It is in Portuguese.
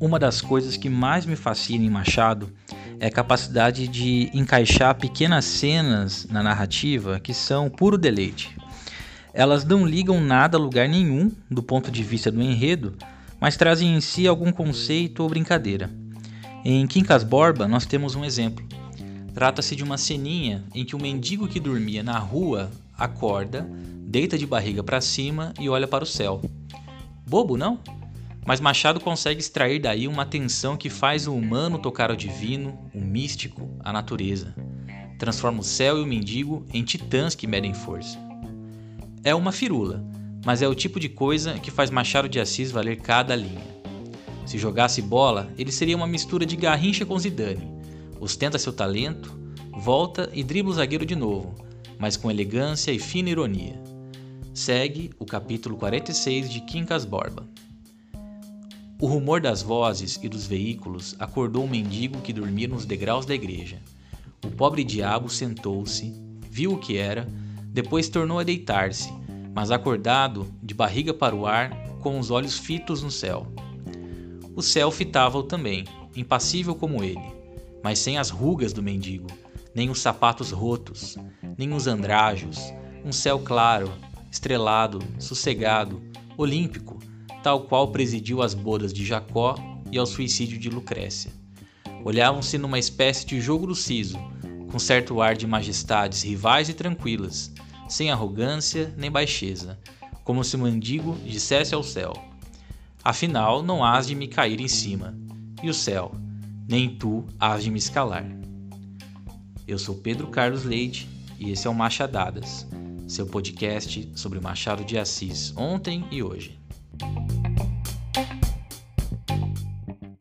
Uma das coisas que mais me fascina em Machado é a capacidade de encaixar pequenas cenas na narrativa que são puro deleite. Elas não ligam nada a lugar nenhum do ponto de vista do enredo, mas trazem em si algum conceito ou brincadeira. Em Quincas Borba, nós temos um exemplo. Trata-se de uma ceninha em que o um mendigo que dormia na rua acorda, deita de barriga para cima e olha para o céu. Bobo, não? Mas Machado consegue extrair daí uma tensão que faz o humano tocar o divino, o místico, a natureza. Transforma o céu e o mendigo em titãs que medem força. É uma firula, mas é o tipo de coisa que faz Machado de Assis valer cada linha. Se jogasse bola, ele seria uma mistura de Garrincha com Zidane. Ostenta seu talento, volta e dribla o zagueiro de novo, mas com elegância e fina ironia. Segue o capítulo 46 de Quincas Borba. O rumor das vozes e dos veículos acordou um mendigo que dormia nos degraus da igreja. O pobre diabo sentou-se, viu o que era, depois tornou a deitar-se, mas acordado, de barriga para o ar, com os olhos fitos no céu. O céu fitava-o também, impassível como ele, mas sem as rugas do mendigo, nem os sapatos rotos, nem os andrajos, um céu claro, estrelado, sossegado, olímpico, tal qual presidiu às bodas de Jacó e ao suicídio de Lucrécia. Olhavam-se numa espécie de jogo do siso, com certo ar de majestades rivais e tranquilas, sem arrogância nem baixeza, como se o mendigo dissesse ao céu: Afinal, não hás de me cair em cima, e o céu, nem tu hás de me escalar. Eu sou Pedro Carlos Leite e esse é o Machadadas, seu podcast sobre Machado de Assis ontem e hoje.